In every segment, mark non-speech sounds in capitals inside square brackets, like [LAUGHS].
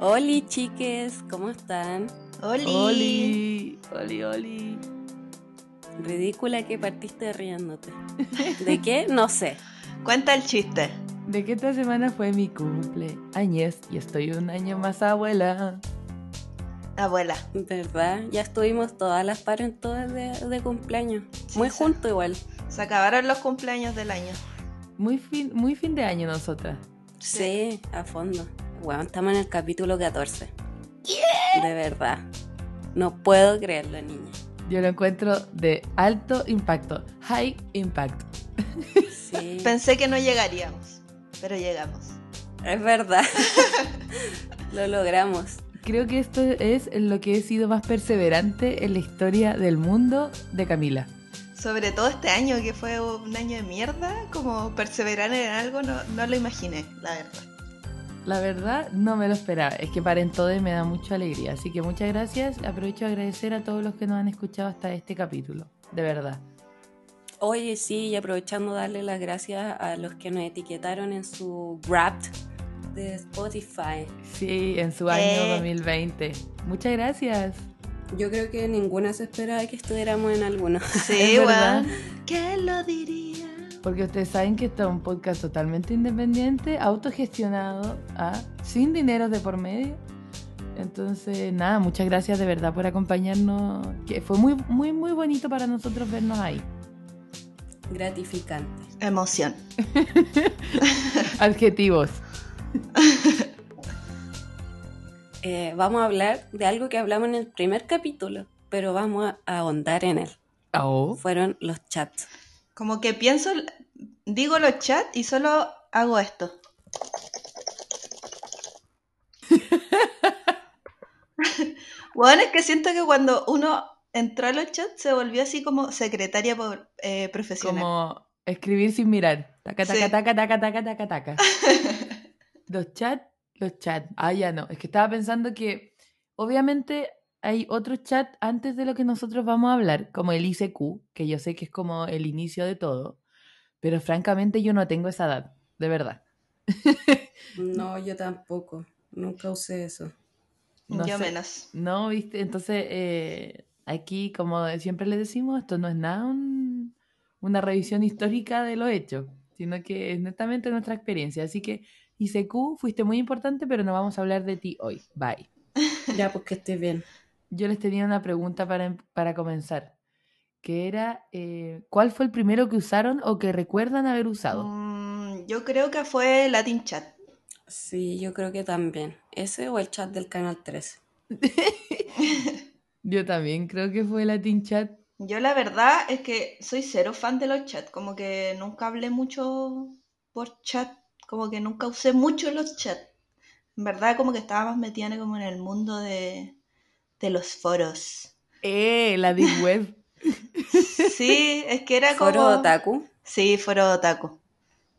Oli, chiques, ¿cómo están? Oli. Oli, oli, oli. Ridícula que partiste riéndote. ¿De qué? No sé. Cuenta el chiste. De que esta semana fue mi cumple años y estoy un año más abuela. Abuela. ¿Verdad? Ya estuvimos todas las todas de, de cumpleaños. Sí, Muy sí. juntos igual. Se acabaron los cumpleaños del año. Muy fin, muy fin de año nosotras. Sí, a fondo. Bueno, estamos en el capítulo 14. De verdad. No puedo creerlo, niña. Yo lo encuentro de alto impacto, high impact. Sí, [LAUGHS] Pensé que no llegaríamos, pero llegamos. es verdad. [LAUGHS] Lo logramos. Creo que esto es lo que he sido más perseverante en la historia del mundo de Camila. Sobre todo este año, que fue un año de mierda, como perseverar en algo, no, no lo imaginé, la verdad. La verdad, no me lo esperaba. Es que paren todo y me da mucha alegría. Así que muchas gracias. Aprovecho de agradecer a todos los que nos han escuchado hasta este capítulo. De verdad. Oye, sí, y aprovechando darle las gracias a los que nos etiquetaron en su Wrapped de Spotify. Sí, en su año Eh. 2020. Muchas gracias. Yo creo que ninguna se esperaba que estuviéramos en alguno. Sí, [LAUGHS] Es verdad. ¿Quién lo diría? Porque ustedes saben que esto es un podcast totalmente independiente, autogestionado, ¿ah? sin dinero de por medio. Entonces, nada, muchas gracias de verdad por acompañarnos. Que fue muy, muy, muy bonito para nosotros vernos ahí. Gratificante. Emoción. [LAUGHS] Adjetivos. [LAUGHS] Eh, vamos a hablar de algo que hablamos en el primer capítulo, pero vamos a ahondar en él. Oh. Fueron los chats. Como que pienso, digo los chats y solo hago esto. [LAUGHS] Bueno, es que siento que cuando uno entró a los chats se volvió así como secretaria por- eh, profesional. Como escribir sin mirar. Taca, taca, Sí. taca, taca, taca, taca, taca. [LAUGHS] Los chats, los chats. Ah, ya no. Es que estaba pensando que obviamente hay otros chats antes de lo que nosotros vamos a hablar, como el ICQ, que yo sé que es como el inicio de todo. Pero francamente yo no tengo esa edad, de verdad. [LAUGHS] No, yo tampoco. Nunca usé eso. No Yo sé. menos. No, viste, entonces eh, aquí, como siempre les decimos, esto no es nada un- una revisión histórica de lo hecho, sino que es netamente nuestra experiencia. Así que, ICQ, fuiste muy importante, pero no vamos a hablar de ti hoy. Bye. Ya, pues que estés bien. Yo les tenía una pregunta para, em- para comenzar, que era, eh, ¿cuál fue el primero que usaron o que recuerdan haber usado? Mm, yo creo que fue Latin Chat. Sí, yo creo que también. Ese o el chat del canal 13. [LAUGHS] Yo también creo que fue Latin Chat. Yo la verdad es que soy cero fan de los chats, como que nunca hablé mucho por chat, como que nunca usé mucho los chats. En verdad como que estaba más metida como en el mundo de, de los foros. ¡Eh! La Deep [LAUGHS] Web. Sí, es que era como... Foro Otaku. Sí, foro otaku,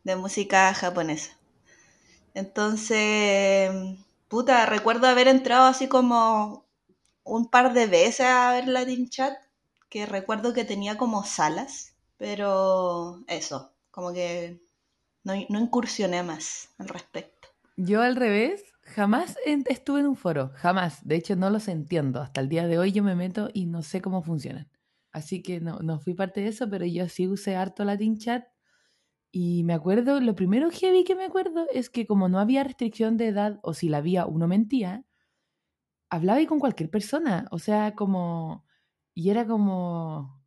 de música japonesa. Entonces, puta, recuerdo haber entrado así como un par de veces a ver Latin Chat, que recuerdo que tenía como salas, pero eso, como que no, no incursioné más al respecto. Yo al revés, jamás estuve en un foro, jamás. De hecho, no los entiendo. Hasta el día de hoy yo me meto y no sé cómo funcionan. Así que no, no fui parte de eso, pero yo sí usé harto Latin Chat. Y me acuerdo, lo primero vi que me acuerdo es que como no había restricción de edad, o si la había, uno mentía, hablaba y con cualquier persona. O sea, como... Y era como...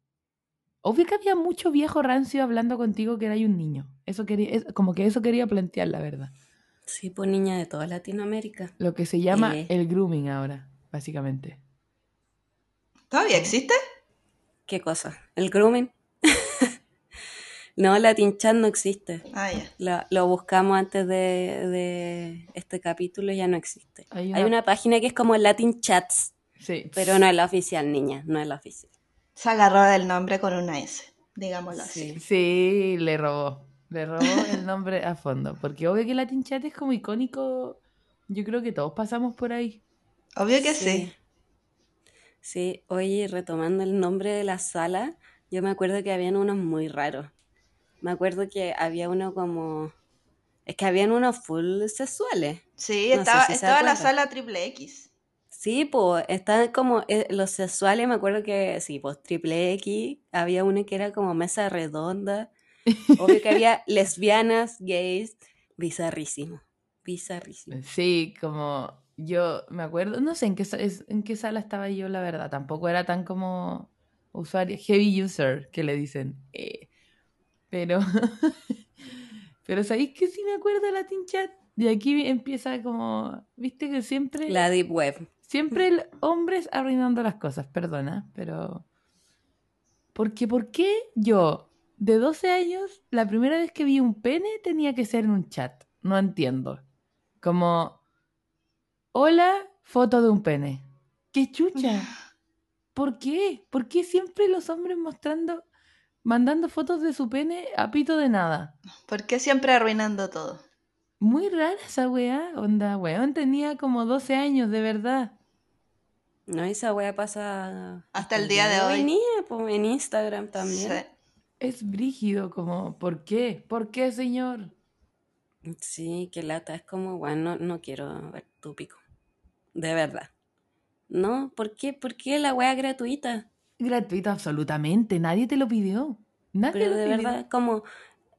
Obvio que había mucho viejo rancio hablando contigo que era un niño. Eso quería, como que eso quería plantear, la verdad. Sí, pues niña de toda Latinoamérica. Lo que se llama Eh. el grooming ahora, básicamente. ¿Todavía existe? ¿Qué cosa? ¿El grooming? [LAUGHS] no, Latin Chat no existe. Ah, ya. Lo, lo buscamos antes de, de este capítulo y ya no existe. Hay Hay una- página que es como Latin Chats, Sí. pero no es la oficial, niña, no es la oficial. Se agarró del nombre con una S, digámoslo así. Sí. Sí, le robó. Le robó el nombre a fondo. Porque obvio que Latin Chat es como icónico. Yo creo que todos pasamos por ahí. Obvio que sí. Sí, oye, retomando el nombre de la sala, yo me acuerdo que habían unos muy raros. Me acuerdo que había uno como Es que habían unos full sexuales. Sí, No estaba, si estaba la sala triple X. Sí, pues, estaban como eh, los sexuales, me acuerdo que, sí, pues triple X, había una que era como mesa redonda, obvio que había lesbianas, gays, bizarrísimo, bizarrísimo. Sí, como yo me acuerdo, no sé en qué, en qué sala estaba yo, la verdad. Tampoco era tan como usuario, heavy user, que le dicen. eh, pero, [LAUGHS] pero ¿sabéis que sí me acuerdo de la Chat? Y aquí empieza como, viste que siempre, La Deep Web. siempre el hombres arruinando las cosas, perdona, pero... Porque, ¿por qué yo, de 12 años, la primera vez que vi un pene tenía que ser en un chat? No entiendo. Como, hola, foto de un pene. ¡Qué chucha! ¿Por qué? ¿Por qué siempre los hombres mostrando, mandando fotos de su pene a pito de nada? ¿Por qué siempre arruinando todo? Muy rara esa weá, onda, weón, tenía como 12 años, de verdad. No, esa wea pasa Hasta el día de hoy. día, pues, en Instagram también. Sí. Es brígido, como, ¿por qué? ¿Por qué, señor? Sí, qué lata, es como, bueno, no, no quiero ver tu pico, de verdad. No, ¿por qué? ¿Por qué la wea gratuita? Gratuito absolutamente, nadie te lo pidió. Nadie Pero lo de pidió. verdad, como,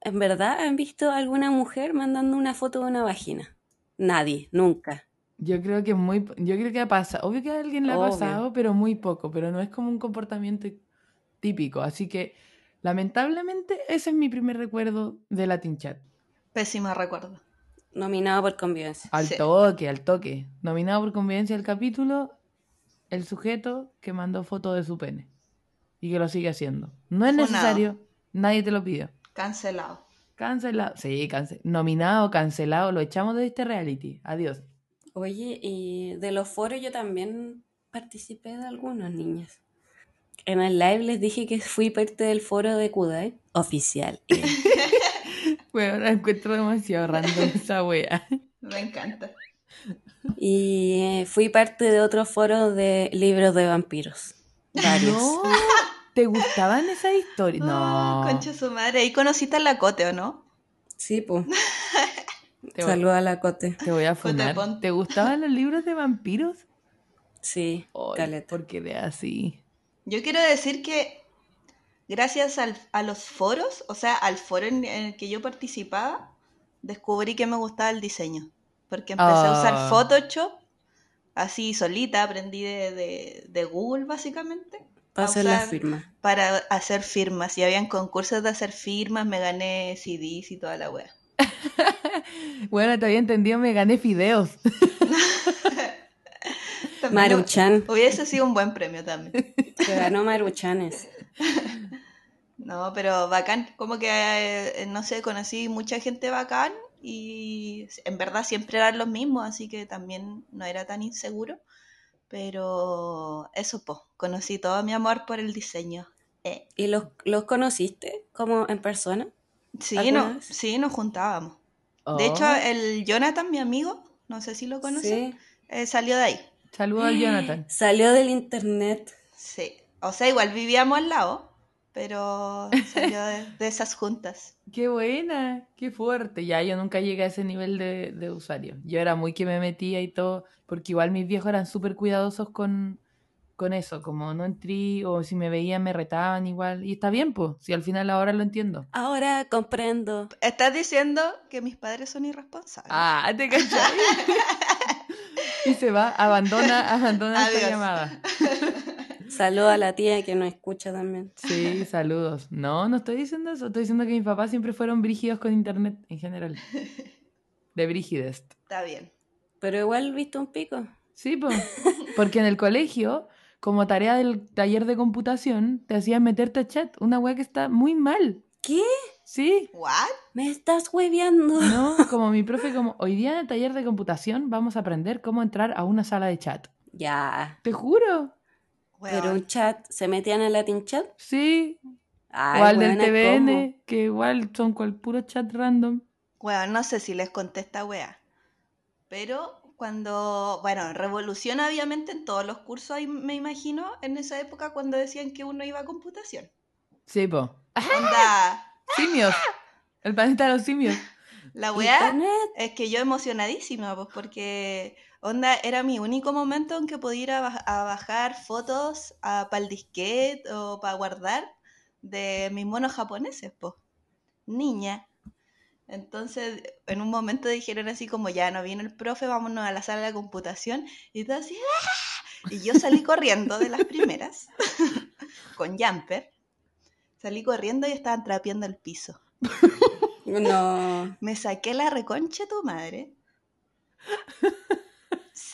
¿en verdad han visto alguna mujer mandando una foto de una vagina? Nadie, nunca. Yo creo que muy, yo creo que ha pasado, obvio que a alguien le ha Obvio. pasado, pero muy poco, pero no es como un comportamiento típico, así que lamentablemente ese es mi primer recuerdo de Latin Chat. Pésimo recuerdo. Nominado por convivencia. Al Sí. toque, al toque. Nominado por convivencia del capítulo, el sujeto que mandó foto de su pene y que lo sigue haciendo. No es Funado. necesario, nadie te lo pidió. Cancelado. Cancelado, sí, cance nominado, cancelado, lo echamos de este reality. Adiós. Oye, y de los foros yo también participé de algunos niñas. En el live les dije que fui parte del foro de Kudai oficial. [LAUGHS] Bueno, la encuentro demasiado random esa wea. Me encanta. Y eh, fui parte de otro foro de libros de vampiros. Varios. No, ¿te gustaban esas historias? No. Ah, concha su madre. Ahí conociste a la Cote, ¿o no? Sí, pues. [LAUGHS] Saluda a la Cote. te voy a funar. ¿Te gustaban los libros de vampiros? Sí, Ay, caleta. ¿Por qué de así? Yo quiero decir que gracias al- a los foros, o sea, al foro en, en el que yo participaba, descubrí que me gustaba el diseño. Porque empecé a Ah. usar Photoshop, así solita, aprendí de, de- de Google básicamente. Para hacer la usar- firma. Para hacer firmas. Y habían concursos de hacer firmas, me gané CDs y toda la wea. [LAUGHS] Bueno, te había entendido, me gané fideos. [LAUGHS] También Maruchan. Hubiese sido un buen premio también. [LAUGHS] Se ganó Maruchanes. [LAUGHS] No, pero bacán, como que, eh, no sé, conocí mucha gente bacán y en verdad siempre eran los mismos, así que también no era tan inseguro. Pero eso, pues, conocí todo mi amor por el diseño. Eh, ¿Y los, los conociste como en persona? Sí, ¿Alguna no, vez? sí, nos juntábamos. Oh, De hecho, el Jonathan, mi amigo, no sé si lo conocen, Sí. eh, salió de ahí. Saludos al Jonathan. [GASPS] Salió del internet. Sí, o sea, igual vivíamos al lado, pero salió de, de esas juntas. Qué buena, qué fuerte. Ya yo nunca llegué a ese nivel de, de usuario. Yo era muy que me metía y todo, porque igual mis viejos eran súper cuidadosos con, con eso, como no entré o si me veían me retaban igual. Y está bien, pues, si al final ahora lo entiendo. Ahora comprendo. Estás diciendo que mis padres son irresponsables. Ah, te cachai. [LAUGHS] y se va, abandona, [LAUGHS] abandona esta llamada. Saludo a la tía que nos escucha también. Sí, saludos. No, no estoy diciendo eso. Estoy diciendo que mis papás siempre fueron brígidos con internet en general. [LAUGHS] De brígidest. Está bien. Pero igual viste un pico. Sí, pues. [LAUGHS] Porque en el colegio, como tarea del taller de computación, te hacían meterte a chat. Una weá que está muy mal. ¿Qué? Sí. ¿What? ¿Me estás hueveando? No, [LAUGHS] como mi profe, como hoy día en el taller de computación vamos a aprender cómo entrar a una sala de chat. Ya. Te juro. Pero un chat, ¿se metían en Latin chat? Sí. Ay, o al del TVN, ¿cómo? que igual son cual puro chat random. Weón, no sé si les conté esta wea. Pero cuando, bueno, revolución obviamente en todos los cursos, ahí me imagino, en esa época cuando decían que uno iba a computación. Sí, po. Onda, Simios. El planeta de los simios. La weá Internet. es que yo emocionadísima, pues porque onda era mi único momento en que podía ir a, baj- a bajar fotos para el disquete o para guardar de mis monos japoneses, pues. Niña. Entonces, en un momento dijeron así como, ya no viene el profe, vámonos a la sala de computación. Y todo así, ¡ah! Y yo salí corriendo de las primeras, [LAUGHS] con jumper. Salí corriendo y estaban trapeando el piso. No. [LAUGHS] Me saqué la reconcha de tu madre.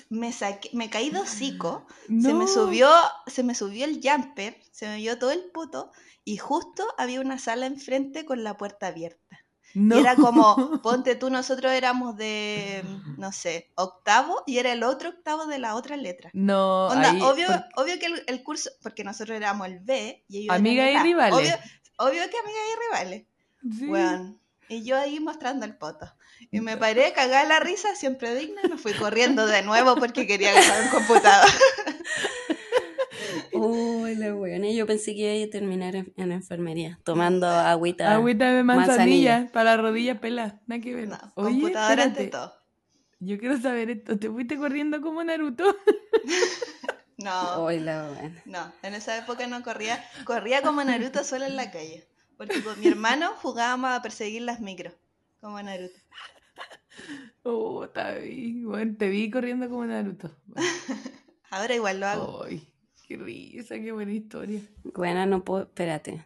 Me saqué, me caí de hocico. Se me No. subió, se me subió el jumper, se me vio todo el puto, y justo había una sala enfrente con la puerta abierta. No. Y era como, [LAUGHS] ponte tú, nosotros éramos de, no sé, octavo, y era el otro octavo de la otra letra. No, Onda, ahí- obvio, obvio que el, el curso, porque nosotros éramos el B y ellos Amiga eran el y rivales. Obvio, obvio que amiga y rivales. Sí. Weón. Y yo ahí mostrando el poto. Y me paré, cagada la risa, siempre digna, y me fui corriendo de nuevo porque quería agarrar un computador. [LAUGHS] Uy, la buena. Yo pensé que iba a terminar en, en enfermería, tomando agüita. Agüita de manzanilla. manzanilla, para la rodilla pela. Nada que ver. No, Oye, computador ante todo. Yo quiero saber esto. ¿Te fuiste corriendo como Naruto? [LAUGHS] No, Uy, la buena. no, en esa época no corría, corría como Naruto solo en la calle. Porque con mi hermano jugábamos a perseguir las micros, como Naruto. Oh, está bien. Bueno, te vi corriendo como Naruto. [LAUGHS] Ahora igual lo hago. Ay, qué risa, qué buena historia. Bueno, no puedo, espérate.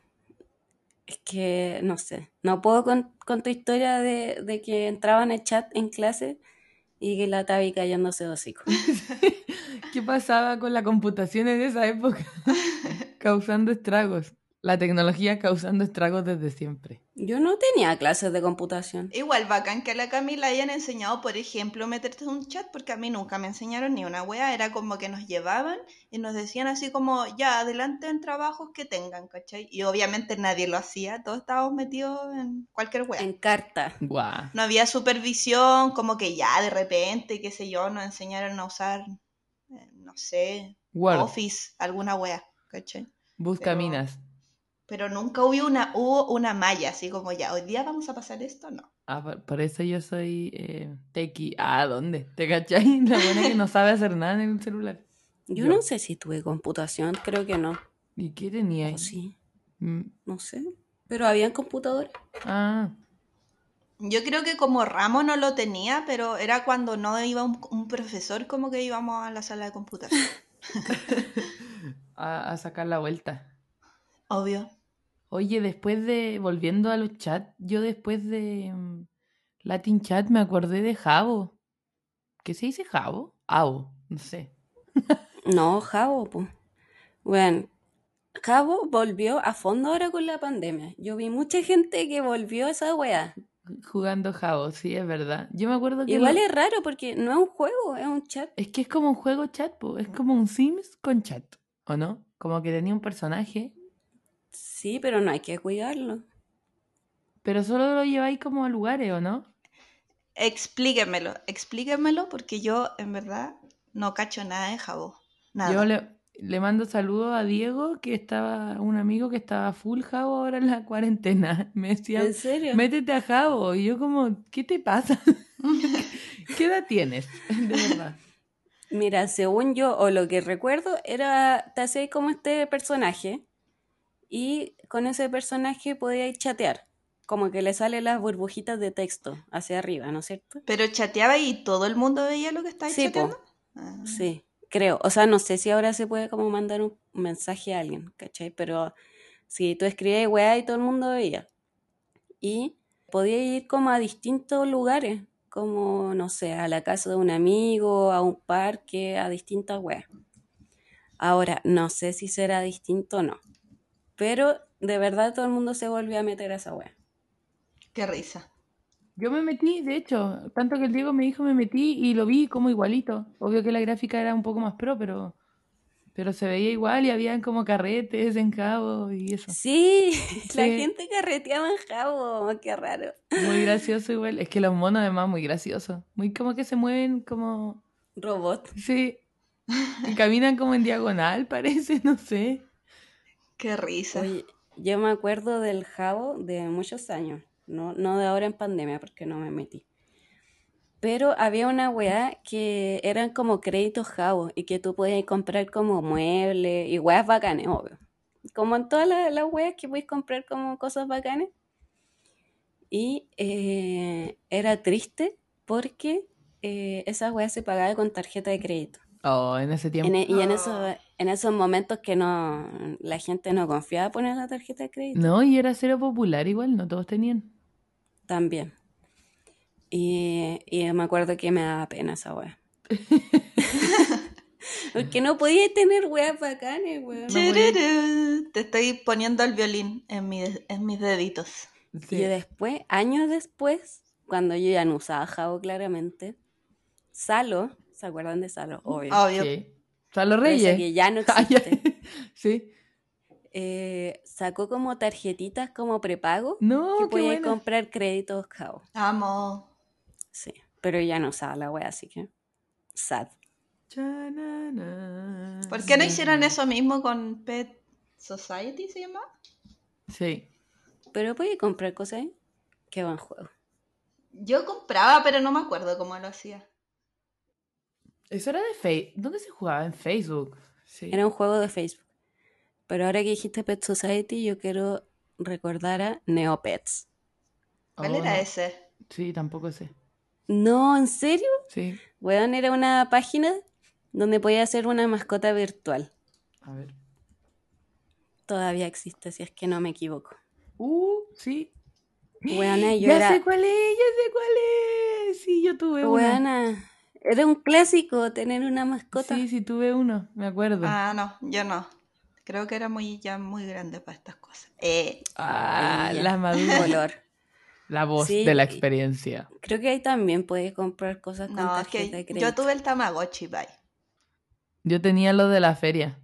Es que, no sé, no puedo con, con tu historia de, de que entraba en el chat en clase y que la Tabi cayéndose hocico. [LAUGHS] ¿Qué pasaba con la computación en esa época? [LAUGHS] causando estragos. La tecnología causando estragos desde siempre. Yo no tenía clases de computación. Igual bacán que a la Camila hayan enseñado, por ejemplo, meterte en un chat, porque a mí nunca me enseñaron ni una wea, era como que nos llevaban y nos decían así como, ya, adelante en trabajos que tengan, ¿cachai? Y obviamente nadie lo hacía, todos estábamos metidos en cualquier wea. En carta. Guau. No había supervisión, como que ya de repente, qué sé yo, nos enseñaron a usar, eh, no sé, Word. Office, alguna wea, ¿cachai? Busca Pero- minas. Pero nunca hubo una, hubo una malla, así como ya, hoy día vamos a pasar esto, no. Ah, por, por eso yo soy eh, tequi. Ah, ¿dónde? ¿Te cachai? [LAUGHS] La buena que no sabe hacer nada en el celular. Yo Yo. no sé si tuve computación, creo que no. ¿Y qué tenía ahí? Sí, Mm, no sé. Pero habían computadores. Ah, Yo creo que como ramo no lo tenía, pero era cuando no iba un, un profesor como que íbamos a la sala de computación. [LAUGHS] a, a sacar la vuelta. Obvio. Oye, después de, volviendo a los chats, yo después de mm, Latin Chat me acordé de Javo. ¿Qué se dice Javo? Avo, no sé. [LAUGHS] No, Jabo, pues. Bueno, Jabo volvió a fondo ahora con la pandemia. Yo vi mucha gente que volvió a esa wea. Jugando Javo, sí, es verdad. Yo me acuerdo que... Igual lo- es raro porque no es un juego, es un chat. Es que es como un juego chat, po, es como un Sims con chat, ¿o no? Como que tenía un personaje, Sí, pero no hay que cuidarlo. pero solo lo lleváis como a lugares, ¿o no? Explíquenmelo, explíquenmelo porque yo en verdad no cacho nada de Jabo. Nada. Yo le, le mando saludos a Diego, que estaba, un amigo que estaba full Javo ahora en la cuarentena. [LAUGHS] Me decía, ¿En serio? métete a Javo. Y yo como, ¿qué te pasa? [LAUGHS] ¿Qué edad tienes? [LAUGHS] De verdad. Mira, según yo, o lo que recuerdo, era, te hacías como este personaje y con ese personaje podíais chatear. Como que le salen las burbujitas de texto hacia arriba, ¿no es cierto? Pero chateaba y todo el mundo veía lo que estáis Sí, chateando. Ah. Sí, creo. O sea, no sé si ahora se puede como mandar un mensaje a alguien, ¿cachai? Pero si tú escribías weá y todo el mundo veía. Y podía ir como a distintos lugares, como, no sé, a la casa de un amigo, a un parque, a distintas weas. Ahora, no sé si será distinto o no. Pero de verdad todo el mundo se volvió a meter a esa wea. Qué risa. Yo me metí, de hecho, tanto que el Diego me dijo, me metí y lo vi como igualito. Obvio que la gráfica era un poco más pro, pero, pero se veía igual y habían como carretes en Javo y eso. Sí, [LAUGHS] la gente carreteaba en jabo, qué raro. Muy [LAUGHS] gracioso igual. Es que los monos además muy graciosos. Muy como que se mueven como... Robot. Sí. Y caminan como en diagonal, [LAUGHS] parece, no sé. Qué risa. Oye, yo me acuerdo del jabo de muchos años. No, no de ahora en pandemia, porque no me metí. Pero había una weá que eran como créditos jabos y que tú podías comprar como muebles y weas bacanes, obvio. Como en todas las, las weas que puedes comprar como cosas bacanes. Y eh, era triste porque eh, esa weá se pagaba con tarjeta de crédito. Oh, en ese tiempo. En e- y en, esos, Oh. En esos momentos que no la gente no confiaba poner la tarjeta de crédito. No, y era cero popular igual, no todos tenían. También. Y, y me acuerdo que me daba pena esa wea. [LAUGHS] Porque no podía tener weas bacanes, weón. Te estoy poniendo el violín en, mi- en mis deditos. Sí. Y después, años después, cuando yo ya no usaba Jabo claramente, Salo, ¿se acuerdan de Salo? Obvio. Obvio. Sí. O sea, los reyes. que ya no [LAUGHS] existe. [LAUGHS] sí. eh, sacó como tarjetitas como prepago No, que qué podía buena. comprar créditos Jabo. Amo. Sí, pero ya no usaba la wea, así que sad. ¿Por qué no hicieron eso mismo con Pet Society, se llama? Sí. Pero podía comprar cosas ahí. Qué buen juego. Yo compraba, pero no me acuerdo cómo lo hacía. Eso era de Facebook. ¿Dónde se jugaba? En Facebook. Sí. Era un juego de Facebook. Pero ahora que dijiste Pet Society, yo quiero recordar a Neopets. ¿Cuál Oh, era no. ese? Sí, tampoco sé. No, ¿en serio? Sí. Weón, era una página donde podía hacer una mascota virtual. A ver. Todavía existe, si es que no me equivoco. Uh, sí. Weona, yo ya era. sé cuál es, ya sé cuál es. Sí, yo tuve. Weona, era un clásico tener una mascota. Sí, sí, tuve uno, me acuerdo. Ah, no, yo no. Creo que era muy ya muy grande para estas cosas. Eh, Ah, ya. la madura. color. La voz Sí, de la experiencia. Creo que ahí también puedes comprar cosas con no, es tarjeta de que crédito. yo tuve el Tamagotchi, bye. Yo tenía lo de la feria.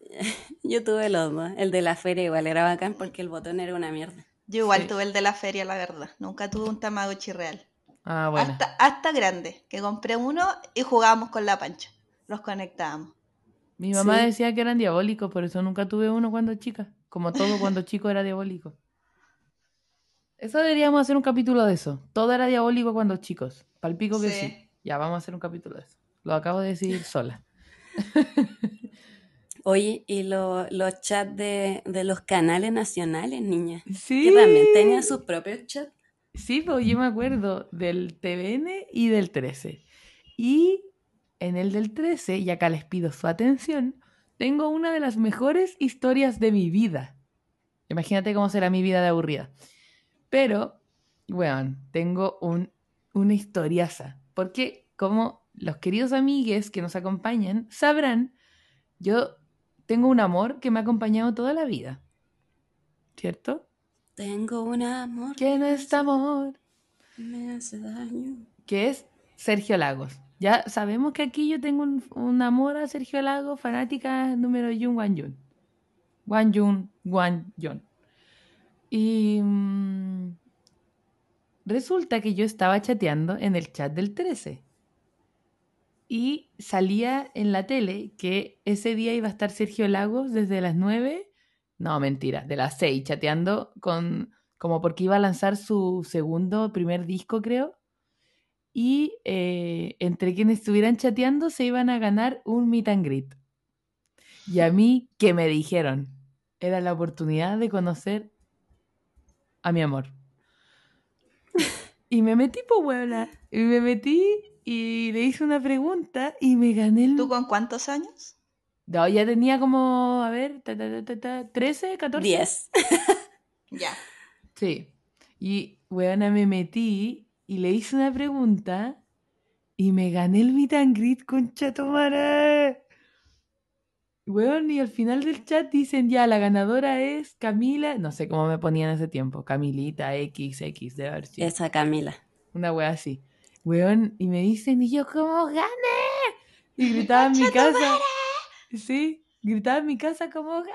[LAUGHS] Yo tuve los dos. El de la feria igual era bacán porque el botón era una mierda. Yo igual Sí. tuve el de la feria, la verdad. Nunca tuve un Tamagotchi real. Ah, bueno. Hasta, hasta grande, que compré uno y jugábamos con la pancha. Los conectábamos. Mi mamá Sí. decía que eran diabólicos, por eso nunca tuve uno cuando chica. Como todo cuando chico era diabólico. Eso deberíamos hacer un capítulo de eso. Todo era diabólico cuando chicos. Palpico que Sí. sí. Ya, vamos a hacer un capítulo de eso. Lo acabo de decir sola. [LAUGHS] Oye, y lo- los chats de, de los canales nacionales, niña. Sí. Que también tenían sus propios chats. Sí, yo me acuerdo del TVN y del 13. Y en el del 13, y acá les pido su atención, tengo una de las mejores historias de mi vida. Imagínate cómo será mi vida de aburrida. Pero, bueno, tengo un, una historiaza. Porque, como los queridos amigues que nos acompañan sabrán, yo tengo un amor que me ha acompañado toda la vida. ¿Cierto? Tengo un amor Que no es amor. me hace daño. que es Sergio Lagos. Ya sabemos que aquí yo tengo un, un amor a Sergio Lagos, fanática número Yun Wan Yun. Wan Yun, Wan Yun. Y mm, resulta que yo estaba chateando en el chat del 13. Y salía en la tele que ese día iba a estar Sergio Lagos desde las 9, no, mentira, de las 6, chateando con, como porque iba a lanzar su segundo, primer disco, creo. Y eh, entre quienes estuvieran chateando se iban a ganar un meet and greet. Y a mí, ¿qué me dijeron? Era la oportunidad de conocer a mi amor. Y me metí, po, huevona. Y me metí y le hice una pregunta y me gané el... ¿Tú con cuántos años? No, ya tenía como, a ver, ta, ta, ta, ta, ta, 13, 14. Diez. [LAUGHS] Ya. Sí. Y, weona, me metí y le hice una pregunta y me gané el meet and greet con Chatomara. Weón, y al final del chat dicen ya, la ganadora es Camila, no sé cómo me ponían en ese tiempo, Camilita XX, de haber sido. Esa Camila. Una wea así. Weón, y me dicen, y yo, ¿cómo gané? Y gritaba en mi casa. Sí, gritaba en mi casa, como gané?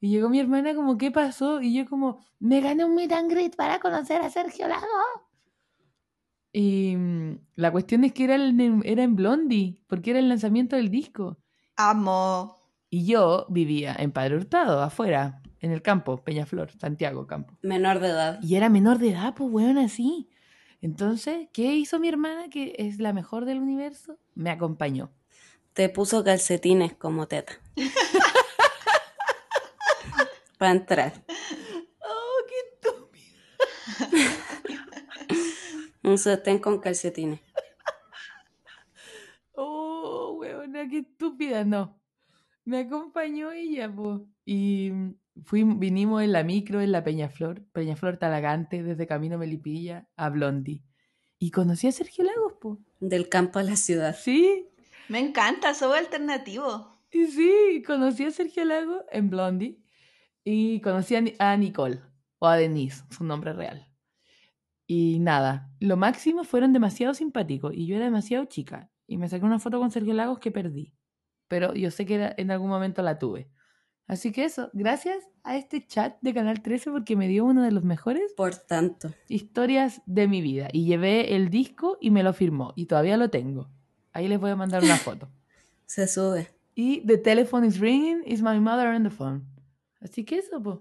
Y llegó mi hermana, como, ¿qué pasó? Y yo, como, me gané un meet and greet para conocer a Sergio Lago. Y mm, la cuestión es que era, el, era en Blondie, porque era el lanzamiento del disco. Amo. Y yo vivía en Padre Hurtado, afuera, en el campo, Peñaflor, Santiago, campo. Menor de edad. Y era menor de edad, pues, weón, así. Entonces, ¿qué hizo mi hermana, que es la mejor del universo? Me acompañó. Te puso calcetines como teta. [LAUGHS] Para entrar. ¡Oh, qué estúpido! Un sostén con calcetines. ¡Oh, weona, qué estúpida! No. Me acompañó ella, pues. Y fui, vinimos en la micro, en la Peñaflor, Peñaflor Talagante, desde Camino Melipilla a Blondie. Y conocí a Sergio Lagos, pues. Del campo a la ciudad. Sí, Me encanta, soy alternativo. y sí, conocí a Sergio Lagos en Blondie. Y conocí a, Ni- a Nicole, o a Denise, su nombre real. Y nada, lo máximo fueron demasiado simpáticos y yo era demasiado chica. Y me saqué una foto con Sergio Lagos que perdí. Pero yo sé que era- en algún momento la tuve. Así que eso, gracias a este chat de Canal 13 porque me dio una de las mejores Por tanto. historias de mi vida. Y llevé el disco y me lo firmó. Y todavía lo tengo. Ahí les voy a mandar una foto. [LAUGHS] Se sube. Y The Telephone is Ringing is My Mother on the Phone. Así que eso, pues.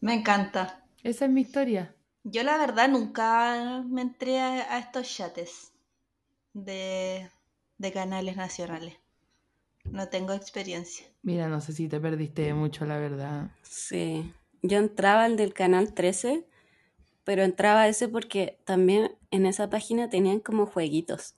Me encanta. Esa es mi historia. Yo la verdad nunca me entré a, a estos chates de, de canales nacionales. No tengo experiencia. Mira, no sé si te perdiste mucho, la verdad. Sí. Yo entraba al del canal 13, pero entraba a ese porque también en esa página tenían como jueguitos.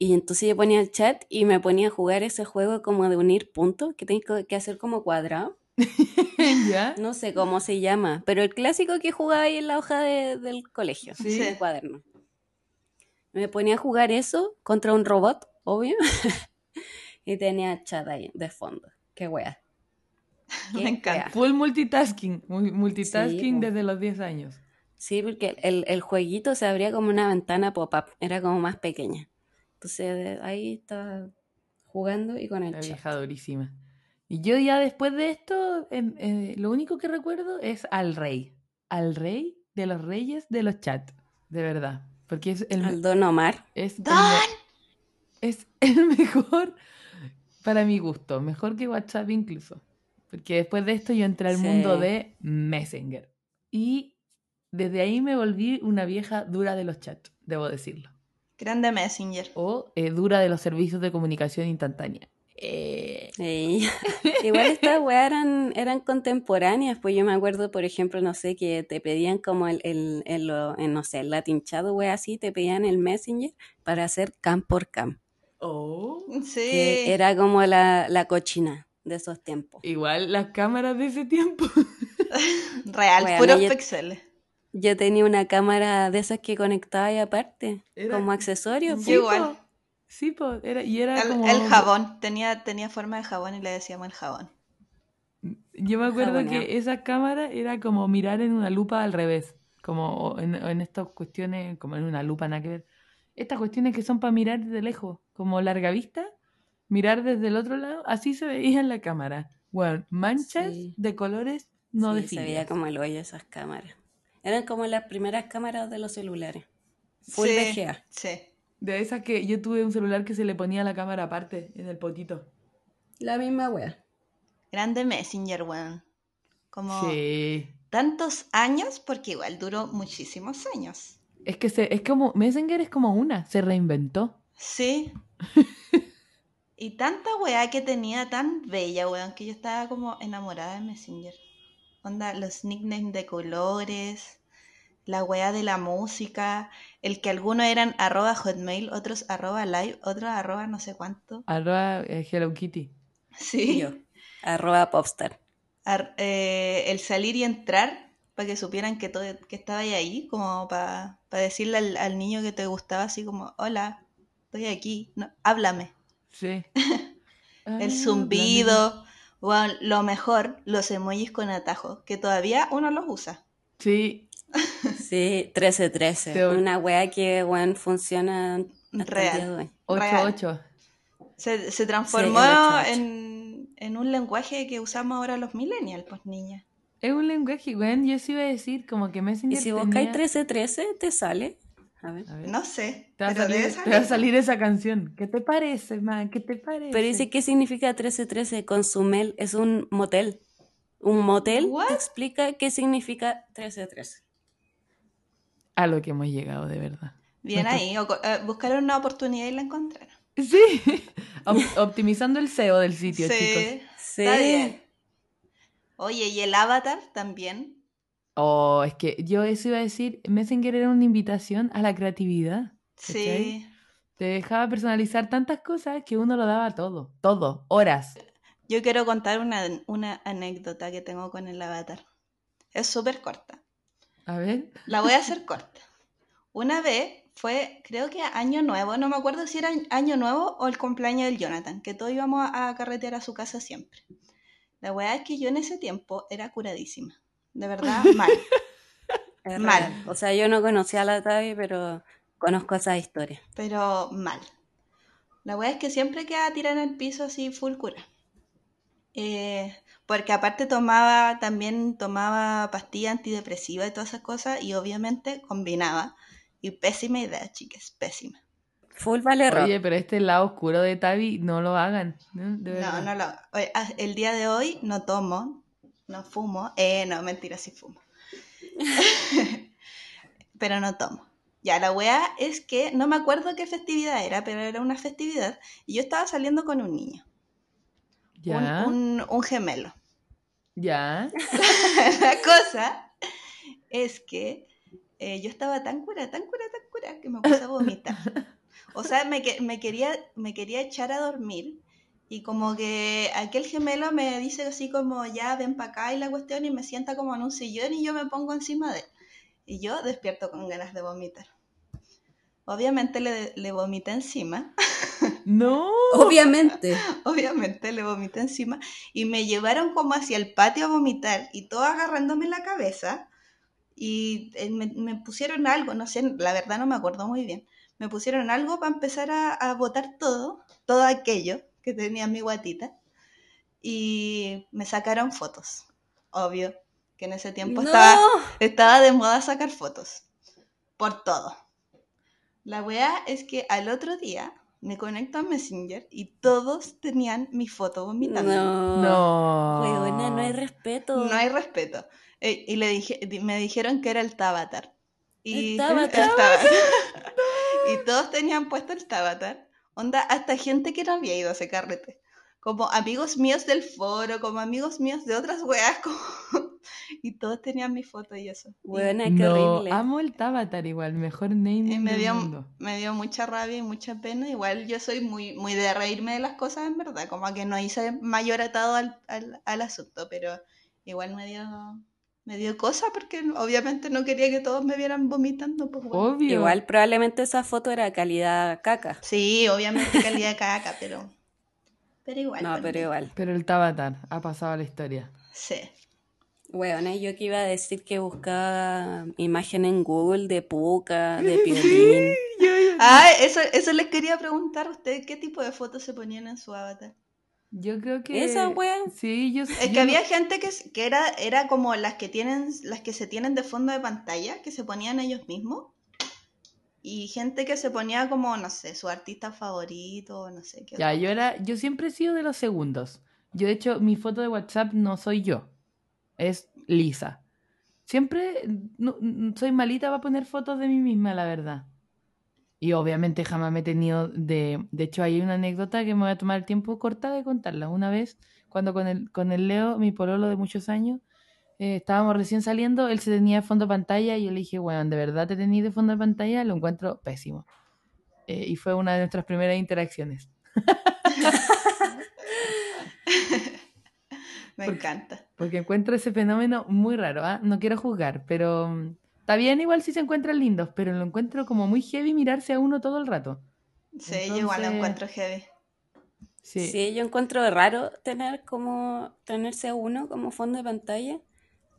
Y entonces yo ponía el chat y me ponía a jugar ese juego como de unir puntos, que tenés que- hacer como cuadrado. [LAUGHS] ¿Ya? No sé cómo se llama, pero el clásico que jugaba ahí en la hoja de- del colegio, Sí. del cuaderno. Me ponía a jugar eso contra un robot, obvio. [LAUGHS] y tenía chat ahí de fondo. Qué wea. [LAUGHS] Qué Me encanta. wea. Full multitasking. mu- Multitasking Sí, desde los 10 años. Sí, porque el, el jueguito se abría como una ventana pop-up, era como más pequeña. Entonces de- ahí estaba jugando y con el La chat. vieja durísima. Y yo ya después de esto, em, eh, lo único que recuerdo es al rey. Al rey de los reyes de los chats. De verdad. Porque es el, Al Don Omar. es ¡Don! es [LAUGHS] el mejor para mi gusto. Mejor que WhatsApp incluso. Porque después de esto yo entré al Sí. mundo de Messenger. Y desde ahí me volví una vieja dura de los chats, debo decirlo. Grande Messenger. O eh, dura de los servicios de comunicación instantánea. Eh, Sí. [LAUGHS] Igual estas weas eran, eran contemporáneas, pues yo me acuerdo, por ejemplo, no sé, que te pedían como el, el, el, no sé, el latinchado, wea así, te pedían el Messenger para hacer cam por cam, oh. Sí. que era como la, la cochina de esos tiempos. Igual las cámaras de ese tiempo. [LAUGHS] Real, Bueno, puros yo- píxeles. Yo tenía una cámara de esas que conectaba ahí aparte, Era- como accesorio. Pues. igual. Sí, po, era, y era El, como... el jabón. Tenía, tenía forma de jabón y le decíamos el jabón. Yo me acuerdo que esa cámara era como mirar en una lupa al revés. Como en, en estas cuestiones, como en una lupa, nada que ver. Estas cuestiones que son para mirar desde lejos, como larga vista, mirar desde el otro lado, así se veía en la cámara. Bueno, manchas Sí. de colores no Sí, se veía definidas. como el hoyo esas cámaras. Eran como las primeras cámaras de los celulares. Full sí, VGA. Sí. De esas que yo tuve un celular que se le ponía la cámara aparte, en el potito. La misma wea. Grande Messenger, weón. Como Sí. tantos años, porque igual duró muchísimos años. Es que se, es como, Messenger es como una, se reinventó. Sí. [LAUGHS] y tanta weá que tenía tan bella, weón, que yo estaba como enamorada de Messenger. Onda, los nicknames de colores, la weá de la música, el que algunos eran arroba hotmail, otros arroba live, otros arroba no sé cuánto. Arroba eh, Hello Kitty. Sí. Yo. Arroba popstar. Ar- eh, el salir y entrar para que supieran que, todo, que estaba ahí, como para decirle al, al niño que te gustaba, así como, hola, estoy aquí, no, háblame. Sí. [LAUGHS] Ah, El zumbido, bueno, lo mejor, los emojis con atajo, que todavía uno los usa. Sí, [LAUGHS] Sí, 1313. Te- Una wea que, weón, funciona Real. día de hoy. 8-8. Se, se transformó Sí, el ocho, ocho. en, en un lenguaje que usamos ahora los millennials, pues niña. Es un lenguaje, weón. Yo sí iba a decir como que Y Messenger si tenía... buscáis 1313, te sale. A ver. A ver. No sé. Te va, a pero debe salir, te va a salir. esa canción. ¿Qué te parece, man? ¿Qué te parece? Pero dice, ¿qué significa 1313? Consumel es un motel. Un motel What? explica qué significa 1313. A lo que hemos llegado, de verdad. Bien Nuestro- ahí. o eh, buscaron una oportunidad y la encontraron. Sí. [LAUGHS] Op- optimizando el SEO del sitio, chicos. Sí. Está bien. Oye, y el avatar también. Oh, es que yo eso iba a decir, Messenger era una invitación a la creatividad. Sí. Te dejaba personalizar tantas cosas que uno lo daba todo, todo, horas. Yo quiero contar una, una anécdota que tengo con el avatar. Es súper corta. A ver. La voy a hacer corta. Una vez fue, creo que año nuevo, no me acuerdo si era año nuevo o el cumpleaños del Jonathan, que todos íbamos a carretear a su casa siempre. La weá es que yo en ese tiempo era curadísima. De verdad, [LAUGHS] mal. Es Mal. real. O sea, yo no conocía a la Tavi, pero conozco esa historia. pero mal. La weá es que siempre quedaba tirada en el piso así full cura. Eh, porque aparte tomaba, también tomaba pastilla antidepresiva y todas esas cosas y obviamente combinaba. Y pésima idea, chicas, pésima. Full vale. Oye, pero este lado oscuro de Tavi no lo hagan. ¿no? De No, verdad. no lo. oye, ah, El día de hoy no tomo, no fumo. Eh, no, mentira, sí fumo. [LAUGHS] pero no tomo. Ya, la weá es que no me acuerdo qué festividad era, pero era una festividad y yo estaba saliendo con un niño, un, Ya, un- un gemelo. Ya. [LAUGHS] la cosa es que eh, yo estaba tan cura, tan cura, tan cura, que me puse a vomitar. O sea, me, me, quería, me quería echar a dormir y como que aquel gemelo me dice así como, ya, ven para acá y la cuestión y me sienta como en un sillón y yo me pongo encima de él. Y yo despierto con ganas de vomitar. Obviamente le, le vomité encima, [LAUGHS] No. Obviamente. [LAUGHS] obviamente le vomité encima y me llevaron como hacia el patio a vomitar y todo agarrándome la cabeza y eh, me, me pusieron algo, no sé, la verdad no me acuerdo muy bien, me pusieron algo para empezar a, a botar todo, todo aquello que tenía mi guatita y me sacaron fotos, obvio, que en ese tiempo No. estaba, estaba de moda sacar fotos, por todo. La weá es que al otro día me conecto a Messenger y todos tenían mi foto vomitando. No. No. No hay respeto. No hay respeto. Eh, y le dije, di- me dijeron que era el Tabatar. Y, El Tábatar. Tábatar. [LAUGHS] y todos tenían puesto el Tabatar. Onda, hasta gente que no había ido a ese carrete. Como amigos míos del foro, como amigos míos de otras weas. [LAUGHS] como- [LAUGHS] y todos tenían mi foto y eso. Y- Huevona, qué No, horrible. amo el Tábatar igual, mejor name Y me del dio, mundo. me dio mucha rabia y mucha pena. Igual yo soy muy, muy de reírme de las cosas, en verdad. Como que no hice mayor atado al, al, al asunto, pero igual me dio, me dio cosa porque obviamente no quería que todos me vieran vomitando. Pues, bueno. Obvio. Igual probablemente esa foto era calidad caca. Sí, obviamente calidad de [LAUGHS] caca, pero, pero igual. No, pues, pero igual. Pero el Tábatar ha pasado a la historia. Sí. Bueno, yo que iba a decir que buscaba imagen en Google de puca, de [LAUGHS] piolín. Ah, eso, eso les quería preguntar a ustedes, ¿qué tipo de fotos se ponían en su avatar? Yo creo que. Esa wea. Sí, yo Es yo que había gente que, que era, era como las que tienen, las que se tienen de fondo de pantalla, que se ponían ellos mismos. Y gente que se ponía como, no sé, su artista favorito, no sé qué. Ya, otro. yo era. Yo siempre he sido de los segundos. Yo, de hecho, mi foto de WhatsApp no soy yo. Es Lisa. Siempre no- soy malita para poner fotos de mí misma, la verdad. Y obviamente jamás me he tenido de... De hecho, hay una anécdota que me voy a tomar el tiempo corta de contarla. Una vez, cuando con el, con el Leo, mi pololo de muchos años, eh, estábamos recién saliendo, él se tenía de fondo de pantalla y yo le dije, bueno, ¿de verdad te tenías de fondo de pantalla? Lo encuentro pésimo. Eh, y fue una de nuestras primeras interacciones. [LAUGHS] [LAUGHS] Me porque- encanta. Porque encuentro ese fenómeno muy raro, ¿ah? No quiero juzgar, pero mm, está bien igual si se encuentran lindos, pero lo encuentro como muy heavy mirarse a uno todo el rato. Sí, yo igual lo encuentro heavy. Sí. Sí, yo encuentro raro tener como tenerse a uno como fondo de pantalla,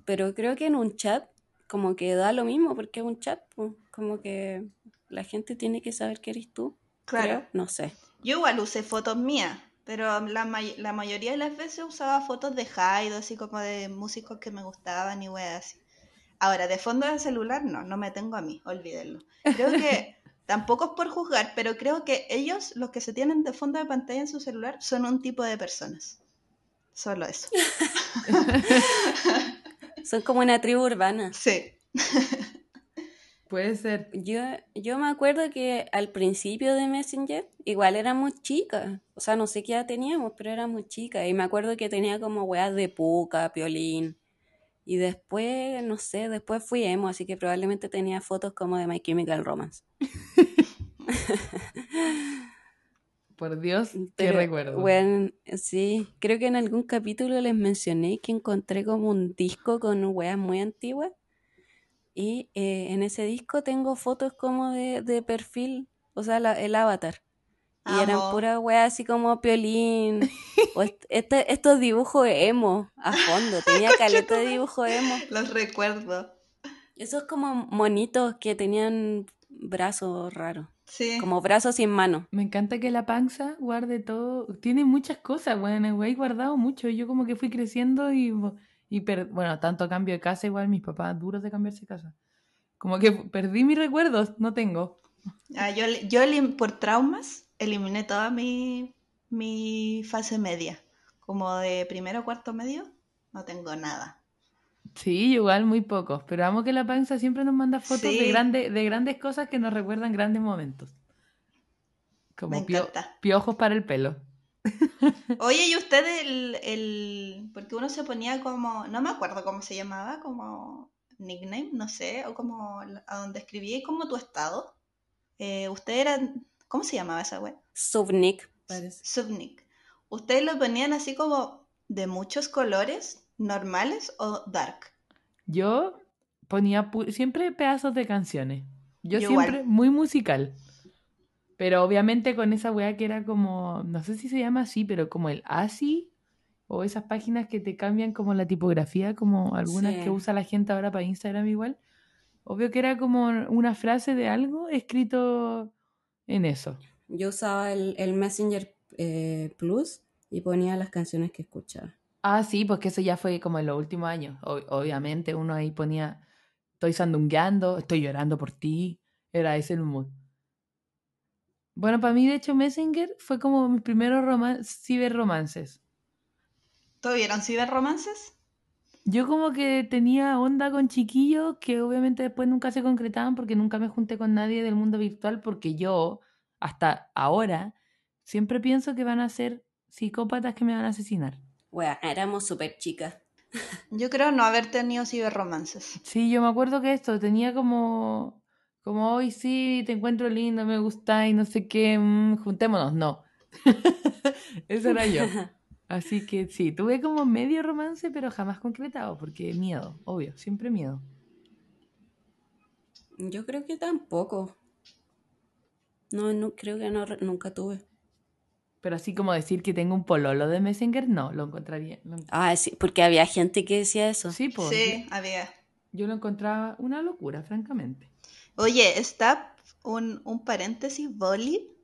pero creo que en un chat como que da lo mismo porque es un chat, pues, como que la gente tiene que saber que eres tú. Claro. creo, no sé. Yo igual usé fotos mías, pero la, may- la mayoría de las veces usaba fotos de Hyde, así como de músicos que me gustaban y weas así. Ahora, de fondo de celular, no, no me tengo a mí, olvídenlo. Creo que [LAUGHS] tampoco es por juzgar, pero creo que ellos, los que se tienen de fondo de pantalla en su celular, son un tipo de personas. Solo eso. [LAUGHS] Son como una tribu urbana. Sí. [LAUGHS] Puede ser. Yo, yo me acuerdo que al principio de Messenger igual éramos chicas. O sea, no sé qué edad teníamos, pero éramos chicas. Y me acuerdo que tenía como weas de puca, piolín. Y después, no sé, después fui emo, así que probablemente tenía fotos como de My Chemical Romance. [LAUGHS] Por Dios, qué [LAUGHS] Pero, recuerdo. weón, sí, creo que en algún capítulo les mencioné que encontré como un disco con weas muy antiguas. Y eh, en ese disco tengo fotos como de, de perfil, o sea, la- el avatar. Y eran Amo. puras weas así como piolín. [LAUGHS] o est- este- estos dibujos emo a fondo. [LAUGHS] Tenía caleta de dibujo emo. Los recuerdo. Esos como monitos que tenían brazos raros. Sí. Como brazos sin mano. Me encanta que la panza guarde todo. Tiene muchas cosas, bueno, el güey guardado mucho. Yo como que fui creciendo y, y per- bueno, tanto cambio de casa, igual mis papás duros de cambiarse de casa. Como que perdí mis recuerdos, no tengo. Ah, yo, yo por traumas eliminé toda mi, mi fase media. Como de primero cuarto medio, no tengo nada. Sí, igual muy pocos, pero amo que la panza siempre nos manda fotos de, grande- de grandes cosas que nos recuerdan grandes momentos. Como Me pio- encanta. piojos para el pelo. [LAUGHS] Oye, ¿y usted el, el... Porque uno se ponía como... No me acuerdo cómo se llamaba, como nickname, no sé, o como a donde escribía como tu estado. Eh, usted era... ¿Cómo se llamaba esa web? Subnick, parece. Subnick. ¿Ustedes lo ponían así como de muchos colores, normales o dark? Yo ponía pu- siempre pedazos de canciones. Yo, Yo igual. siempre muy musical. Pero obviamente con esa weá que era como, no sé si se llama así, pero como el ASI o esas páginas que te cambian como la tipografía, como algunas Sí. que usa la gente ahora para Instagram igual. Obvio que era como una frase de algo escrito en eso. Yo usaba el, el Messenger eh, Plus y ponía las canciones que escuchaba. Ah, sí, porque eso ya fue como en los últimos años. Obviamente uno ahí ponía, estoy sandungueando, estoy llorando por ti. Era ese el mood. Bueno, para mí, de hecho, Messenger fue como mis primeros roman ciberromances. ¿Tuvieron ciberromances? Yo como que tenía onda con chiquillos que obviamente después nunca se concretaban porque nunca me junté con nadie del mundo virtual porque yo, hasta ahora, siempre pienso que van a ser psicópatas que me van a asesinar. Weón, éramos súper chicas. Yo creo no haber tenido ciberromances. Sí, yo me acuerdo que esto tenía como, como hoy sí, te encuentro lindo, me gusta y no sé qué, mm, juntémonos, no. [LAUGHS] Eso era yo. [LAUGHS] Así que sí, tuve como medio romance, pero jamás concretado, porque miedo, obvio, siempre miedo. Yo creo que tampoco. No, no creo que no, nunca tuve. Pero así como decir que tengo un pololo de Messenger, no, lo encontraría. lo- Ah, sí, porque había gente que decía eso. sí, pues. Sí, había. Yo lo encontraba una locura, francamente. Oye, está un, un paréntesis, Boli.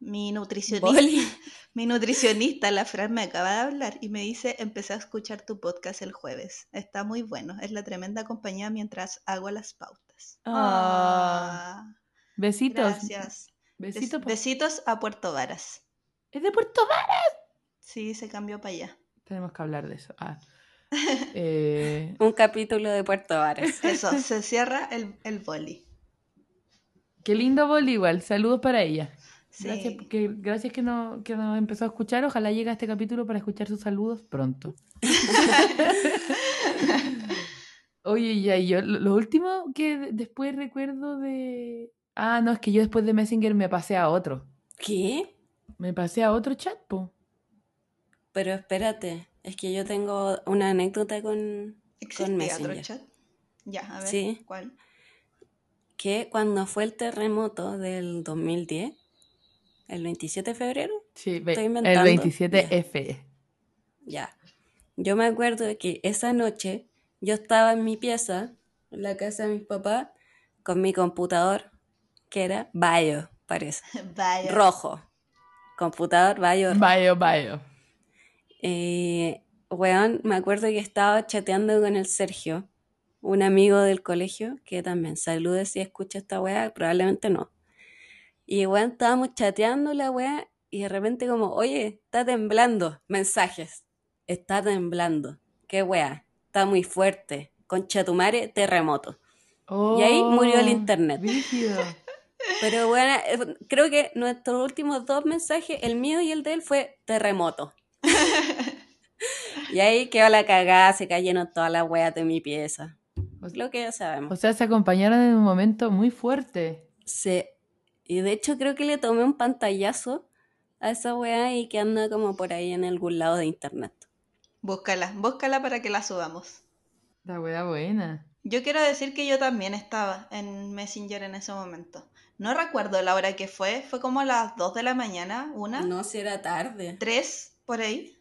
Mi nutricionista, Boli. [LAUGHS] mi nutricionista, la Fran, me acaba de hablar y me dice, empecé a escuchar tu podcast el jueves. Está muy bueno. Es la tremenda compañía mientras hago las pautas. Ah, Ah, Besitos. gracias. Besitos. Bes- besitos a Puerto Varas. Es de Puerto Varas. Sí, se cambió para allá. Tenemos que hablar de eso. Ah. [LAUGHS] Eh, Un capítulo de Puerto Varas. Eso, se cierra el, el boli. Qué lindo boli igual. Saludos para ella. Sí. Gracias que, gracias que, no, que nos empezó a escuchar. Ojalá llegue a este capítulo para escuchar sus saludos pronto. [LAUGHS] Oye, ya, y yo lo, lo último que de- después recuerdo de... Ah, no, es que yo después de Messenger me pasé a otro. ¿Qué? Me pasé a otro chat, po. Pero espérate, es que yo tengo una anécdota con, ¿Existe con otro Messenger. chat? Ya, a ver. Sí. ¿Cuál? Que cuando fue el terremoto del 2010, el 27 de febrero, Sí, Estoy el inventando. 27F. ya. Yo me acuerdo de que esa noche yo estaba en mi pieza, en la casa de mis papás, con mi computador, que era Bayo, parece. [LAUGHS] Vaya. Rojo. Computador Bayo rojo. Bayo, bayo. Eh, weón, me acuerdo que estaba chateando con el Sergio un amigo del colegio, que también salude si escucha esta weá, probablemente no. Y weón, estábamos chateando la weá y de repente como, oye, está temblando, mensajes, está temblando, qué weá, está muy fuerte, concha tu madre, terremoto. Y ahí murió el Oh, internet. [LAUGHS] Pero bueno, eh, creo que nuestros últimos dos mensajes, el mío y el de él, fue terremoto. [LAUGHS] y ahí quedó la cagada, se cayeron todas las weas de mi pieza. Lo que ya sabemos. O sea, se acompañaron en un momento muy fuerte. Sí. Y de hecho creo que le tomé un pantallazo a esa wea y que anda como por ahí en algún lado de internet. Búscala, búscala para que la subamos. La wea buena. Yo quiero decir que yo también estaba en Messenger en ese momento. No recuerdo la hora que fue, fue como a las 2 de la mañana, una, No, si era tarde. 3 por ahí.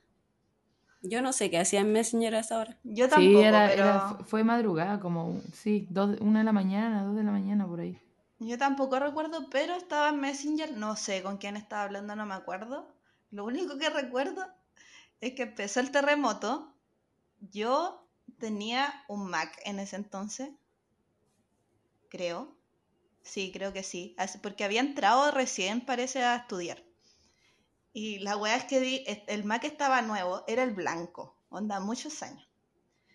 Yo no sé qué hacía en Messenger a esa hora. Yo tampoco, sí, era, pero era- fu- fue madrugada, como, sí, dos, una de la mañana, dos de la mañana por ahí. yo tampoco recuerdo, pero estaba en Messenger, no sé con quién estaba hablando, no me acuerdo. Lo único que recuerdo es que empezó el terremoto. Yo tenía un Mac en ese entonces, creo. Sí, creo que sí. Porque había entrado recién, parece, a estudiar. Y la weá es que di- el Mac estaba nuevo, era el blanco, onda, muchos años.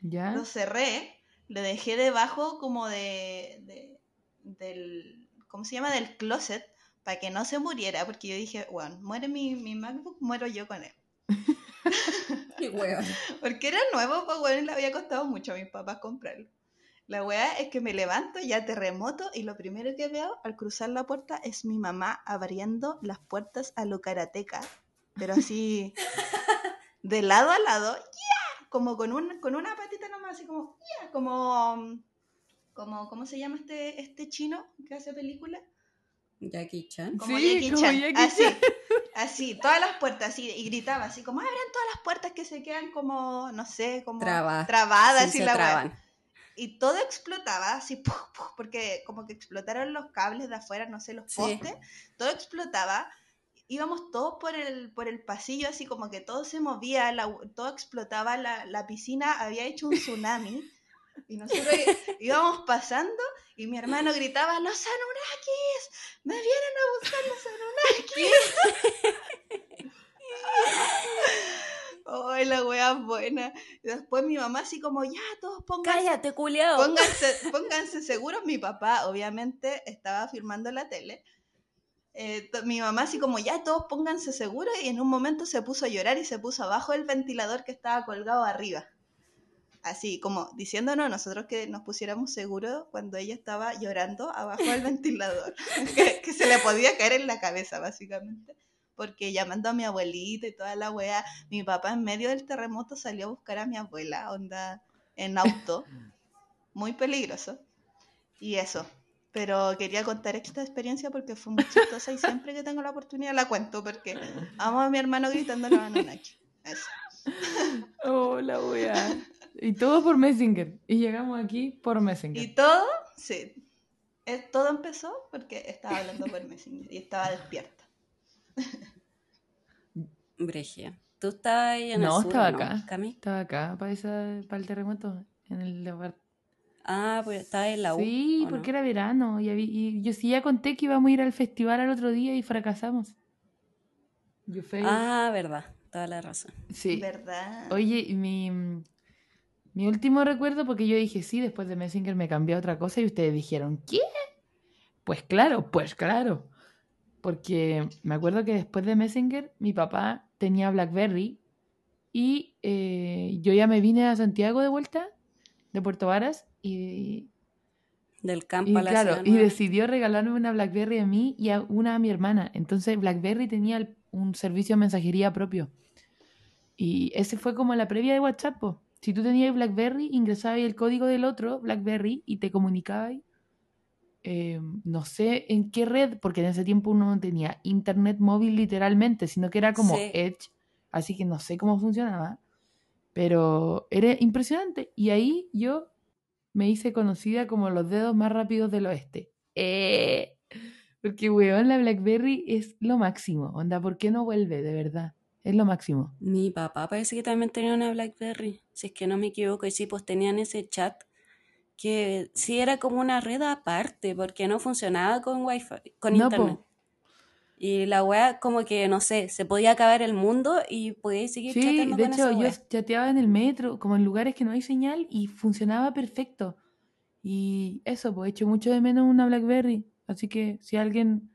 ¿Ya? Lo cerré, lo dejé debajo como de, de- del, ¿cómo se llama? Del closet, para que no se muriera, porque yo dije, bueno, muere mi, mi MacBook, muero yo con él. [LAUGHS] Qué hueón. [LAUGHS] Porque era nuevo, pues bueno, y le había costado mucho a mis papás comprarlo. La weá es que me levanto, ya terremoto, y lo primero que veo al cruzar la puerta es mi mamá abriendo las puertas a lo karateca, pero así [LAUGHS] de lado a lado, ¡ya! Como con, un, con una patita nomás, así como, ¡ya! Como, como, ¿cómo se llama este, este chino que hace películas? Jackie Chan. Como Sí, Jackie como Chan, Jackie así, [LAUGHS] así, todas las puertas, así, y gritaba así, como abran todas las puertas que se quedan como, no sé, como Traba. trabadas Sí, y se la weá. traban. Y todo explotaba, así, [LAUGHS] ¡puf! ¡puf! porque como que explotaron los cables de afuera, no sé, los Sí. postes, todo explotaba. Íbamos todos por el, por el pasillo, así como que todo se movía, la- todo explotaba, la, la piscina había hecho un tsunami. [LAUGHS] Y nosotros íbamos pasando y mi hermano gritaba, los Anunnakis, me vienen a buscar los [LAUGHS] Anunnakis. Ay, la wea buena. Y después mi mamá así como, ya, todos pónganse Cállate, culiao. Pónganse, [LAUGHS] pónganse seguros, mi papá obviamente estaba filmando la tele. Eh, mi mamá así como ya todos pónganse seguros y en un momento se puso a llorar y se puso abajo del ventilador que estaba colgado arriba. Así como diciéndonos nosotros que nos pusiéramos seguros cuando ella estaba llorando abajo del [LAUGHS] ventilador, [LAUGHS] que, que se le podía caer en la cabeza básicamente. Porque llamando a mi abuelita y toda la wea, mi papá en medio del terremoto salió a buscar a mi abuela, onda en auto muy peligroso. Y eso. Pero quería contar esta experiencia porque fue muy chistosa y siempre que tengo la oportunidad la cuento porque amo a mi hermano gritando a Anunnaki. Eso. Oh, la wea. Y todo por Messenger. Y llegamos aquí por Messenger. Y todo, sí. Eh, todo empezó porque estaba hablando por Messenger y estaba despierta. Bregia. ¿Tú estabas ahí en No, el sur, estaba ¿no, acá. Cami? Estaba acá para, esa, para el terremoto, en el lugar. Ah, pues estaba en la U. Sí, ¿o porque no? era verano. Y, yo sí ya conté que íbamos a ir al festival al otro día y fracasamos. Ah, verdad. Toda la razón. sí. ¿Verdad? Oye, y mi, mi último recuerdo, porque yo dije sí, después de Messenger me cambié a otra cosa y ustedes dijeron, ¿qué? Pues claro, pues claro. Porque me acuerdo que después de Messenger mi papá tenía Blackberry y eh, yo ya me vine a Santiago de vuelta, de Puerto Varas, y, Del campo y a la claro, ciudad y decidió regalarme una BlackBerry a mí y a una a mi hermana. Entonces BlackBerry tenía el- un servicio de mensajería propio. Y ese fue como la previa de WhatsApp. po. Si tú tenías BlackBerry, ingresabas el código del otro BlackBerry y te comunicabas. Eh, no sé en qué red, porque en ese tiempo uno no tenía internet móvil literalmente, sino que era como Sí. Edge. Así que no sé cómo funcionaba. Pero era impresionante. Y ahí yo me hice conocida como los dedos más rápidos del oeste. ¡Eh! Porque, weón, la BlackBerry es lo máximo. Onda, ¿por qué no vuelve? De verdad. Es lo máximo. Mi papá parece que también tenía una Blackberry, si es que no me equivoco, y sí, pues tenían ese chat que sí era como una red aparte, porque no funcionaba con wifi, con No, internet. po. Y la wea como que, no sé, se podía acabar el mundo y podíais seguir Sí, chateando de con hecho esa yo chateaba en el metro, como en lugares que no hay señal y funcionaba perfecto. Y eso, pues echo mucho de menos una BlackBerry. Así que si alguien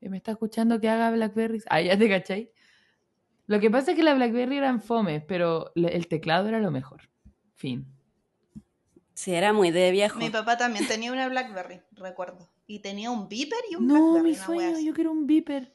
eh, me está escuchando que haga BlackBerry, [LAUGHS] ah, ya te cachai. Lo que pasa es que la BlackBerry eran fome, pero el teclado era lo mejor. Fin. Sí, era muy de viejo. Mi papá también tenía una Blackberry, recuerdo. Y tenía un Beeper y un No, Blackberry, mi sueño, yo quiero un beeper.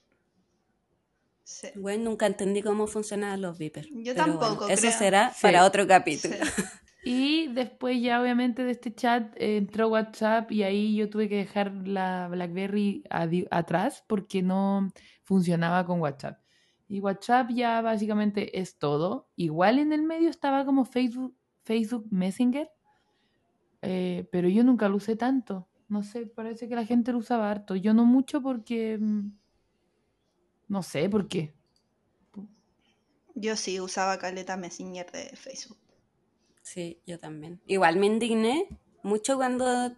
Sí. Bueno, nunca entendí cómo funcionaban los beepers. Yo pero tampoco, bueno, eso creo. será Sí. para otro capítulo. Sí. [LAUGHS] Y después ya obviamente de este chat eh, entró WhatsApp y ahí yo tuve que dejar la BlackBerry atrás porque no funcionaba con WhatsApp. Y WhatsApp ya básicamente es todo. Igual en el medio estaba como Facebook, Facebook Messenger, eh, pero yo nunca lo usé tanto. No sé, parece que la gente lo usaba harto. Yo no mucho porque... mm, No sé por qué. Yo sí usaba caleta Messenger de Facebook. Sí, yo también. Igual me indigné mucho cuando,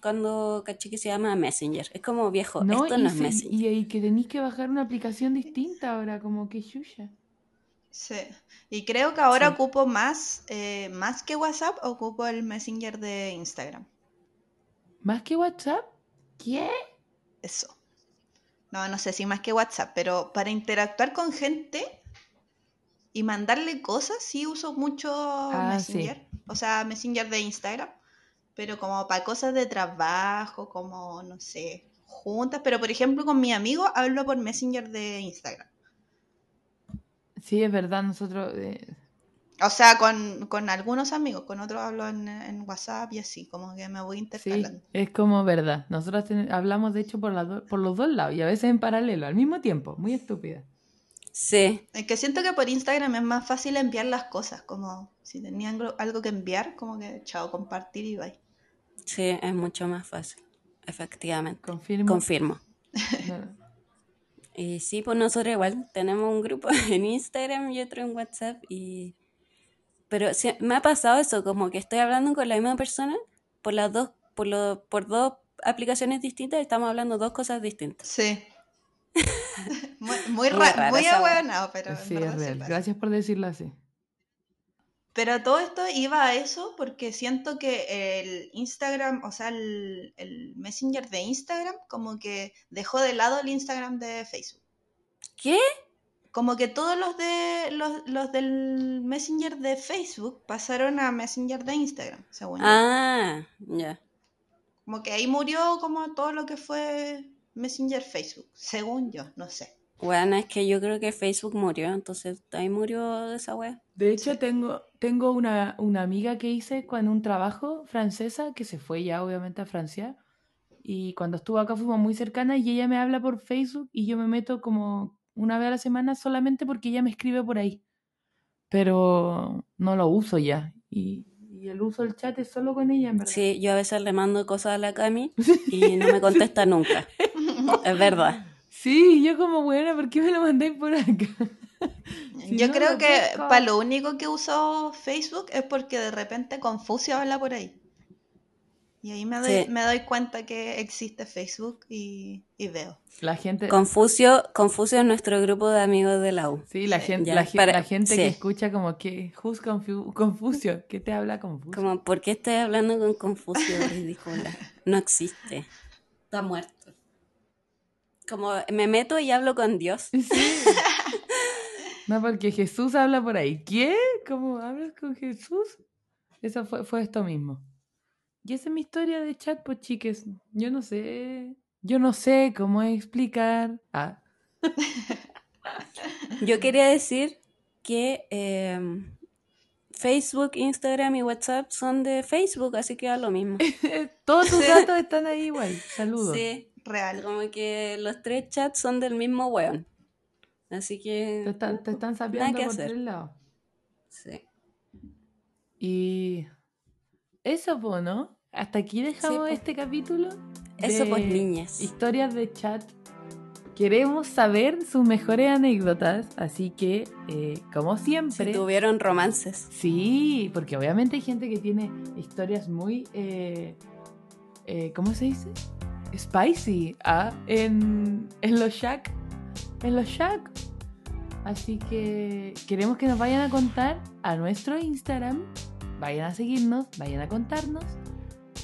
cuando caché que se llama Messenger. Es como viejo, No, esto no es se- Messenger. y, y que tenéis que bajar una aplicación distinta ahora, como que chucha. Sí. Y creo que ahora Sí. ocupo más, eh, más que WhatsApp, ocupo el Messenger de Instagram. ¿Más que WhatsApp? ¿Qué? Eso. No, no sé si más que WhatsApp, pero para interactuar con gente y mandarle cosas, sí uso mucho Ah, sí. Messenger. O sea, Messenger de Instagram. Pero como para cosas de trabajo, como, no sé, juntas. Pero por ejemplo, con mi amigo hablo por Messenger de Instagram. Sí, es verdad, nosotros... eh, O sea, con, con algunos amigos, con otros hablo en, en WhatsApp y así, como que me voy sí, intercalando. es como verdad. Nosotros ten- hablamos de hecho por, las do- por los dos lados y a veces en paralelo, al mismo tiempo. Muy estúpida. Sí, Es que siento que por Instagram es más fácil enviar las cosas, como si tenían algo- algo que enviar, como que chao, compartir y bye. sí, es mucho más fácil. Efectivamente. Confirmo. Confirmo. No. Y sí, pues nosotros igual tenemos un grupo [LAUGHS] en Instagram y otro en WhatsApp y... Pero sí, me ha pasado eso, como que estoy hablando con la misma persona por las dos, por lo, por dos aplicaciones distintas estamos hablando dos cosas distintas. Sí. [LAUGHS] muy muy, Muy ra- rara muy ahueonado, pero Sí, es real. Gracias por decirlo así. Pero todo esto iba a eso porque siento que el Instagram, o sea, el, el Messenger de Instagram, como que dejó de lado el Instagram de Facebook. ¿Qué? Como que todos los de los, los del Messenger de Facebook pasaron a Messenger de Instagram, según yo. Ah, ya. Como que ahí murió como todo lo que fue Messenger Facebook, según yo, no sé. Bueno, es que yo creo que Facebook murió, entonces ahí murió esa wea. De hecho, tengo, tengo una, una amiga que hice con un trabajo francesa que se fue ya obviamente a Francia. Y cuando estuvo acá fuimos muy cercanas y ella me habla por Facebook y yo me meto como una vez a la semana solamente porque ella me escribe por ahí. Pero no lo uso ya. Y, y el uso del chat es solo con ella, en verdad. Sí, yo a veces le mando cosas a la Cami [LAUGHS] y no me contesta nunca. [LAUGHS] Es verdad. Sí, yo como buena, ¿por qué me lo mandáis por acá? [LAUGHS] Si yo no, creo que pesco. para lo único que usó Facebook es porque de repente Confucio habla por ahí. Y ahí me doy, Sí. me doy cuenta que existe Facebook y, y veo. La gente, Confucio, Confucio es nuestro grupo de amigos de la U. sí, la gente, la, para- la gente sí. que escucha como que, who's confu- Confucio? ¿Qué te habla Confucio? Como, ¿por qué estoy hablando con Confucio? [LAUGHS] Ridícula. No existe. Está muerto. Como me meto y hablo con Dios. Sí. [LAUGHS] No, porque Jesús habla por ahí. ¿Qué? ¿Cómo hablas con Jesús? Eso fue, fue esto mismo. Y esa es mi historia de chat, pues chiques. Yo no sé. Yo no sé cómo explicar. Ah, [LAUGHS] Yo quería decir que eh, Facebook, Instagram y WhatsApp son de Facebook, así que da lo mismo. [LAUGHS] todos tus datos están ahí igual. Saludos. Sí, Real. como que los tres chats son del mismo weón. Así que... Te están, te están Nada sapeando que por hacer. tres lados. Sí. Y eso, pues, ¿no? Hasta aquí dejamos po. este capítulo. Eso, pues, niñas. Historias de chat Queremos saber sus mejores anécdotas, así que, eh, como Si siempre... tuvieron romances. Sí, porque obviamente hay gente que tiene historias muy... eh, eh, ¿Cómo se dice? Spicy ah, en, en los shack. En los shack. Así que queremos que nos vayan a contar a nuestro Instagram. Vayan a seguirnos, vayan a contarnos.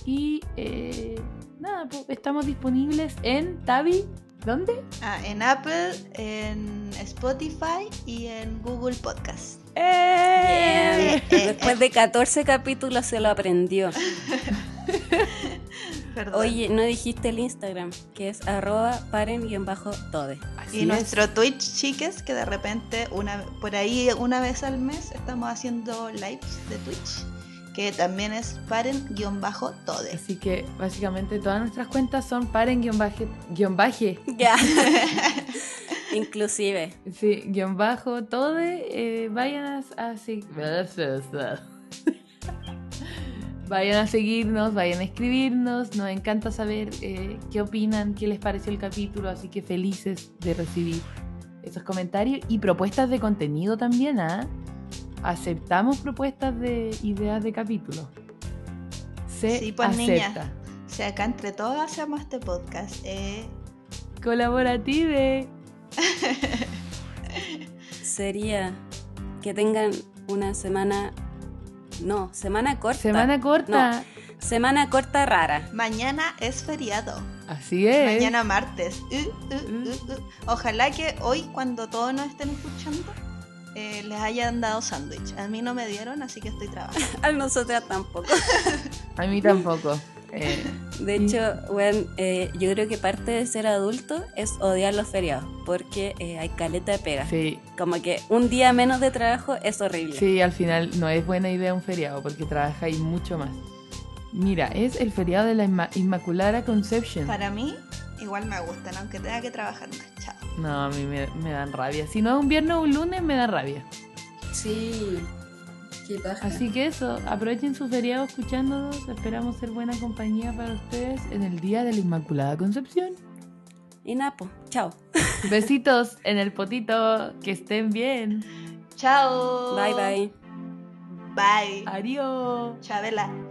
Y eh, nada, pues, estamos disponibles en Tabi. ¿Dónde? Ah, en Apple, en Spotify y en Google Podcast. ¡Eh! Después de 14 capítulos se lo aprendió. [LAUGHS] Perdón. Oye, no dijiste el Instagram, que es arroba paren-tode. Así y es. nuestro Twitch, chiques, que de repente una por ahí una vez al mes estamos haciendo lives de Twitch, que también es paren-tode. Así que básicamente todas nuestras cuentas son paren guion baje, guion baje, Ya. Inclusive. sí, guion bajo, todo, eh, vayan a, a se- Vayan a seguirnos, vayan a escribirnos, nos encanta saber eh, qué opinan, qué les pareció el capítulo, así que felices de recibir esos comentarios y propuestas de contenido también, ¿ah? Aceptamos propuestas de ideas de capítulo. Se Sí, pues, acepta. niña. O sea, acá entre todos hacemos este podcast. eh. Colaborative. [LAUGHS] Sería que tengan una semana. No, semana corta. Semana corta. Semana corta rara. Mañana es feriado. Así es. Mañana martes. Uh, uh, uh, uh. Ojalá que hoy, cuando todos nos estén escuchando, eh, les hayan dado sándwich. A mí no me dieron, así que estoy trabajando. [LAUGHS] A nosotras tampoco. [LAUGHS] A mí tampoco. Eh, [LAUGHS] De hecho, bueno, eh, yo creo que parte de ser adulto es odiar los feriados, porque eh, hay caleta de pega. sí, Como que un día menos de trabajo es horrible. sí, al final no es buena idea un feriado porque trabajáis mucho más. Mira, es el feriado de la Inma- Inmaculada Conception. Para mí, igual me gustan, aunque tenga que trabajar más. Chao. No, a mí me, me dan rabia. Si no es un viernes o un lunes, me da rabia. Sí. Qué paja. Así que eso, aprovechen su feriado escuchándonos. Esperamos ser buena compañía para ustedes en el día de la Inmaculada Concepción. Y Napo, chao. [LAUGHS] Besitos en el potito. Que estén bien. Chao. Bye bye. Bye. Adiós. Chabela.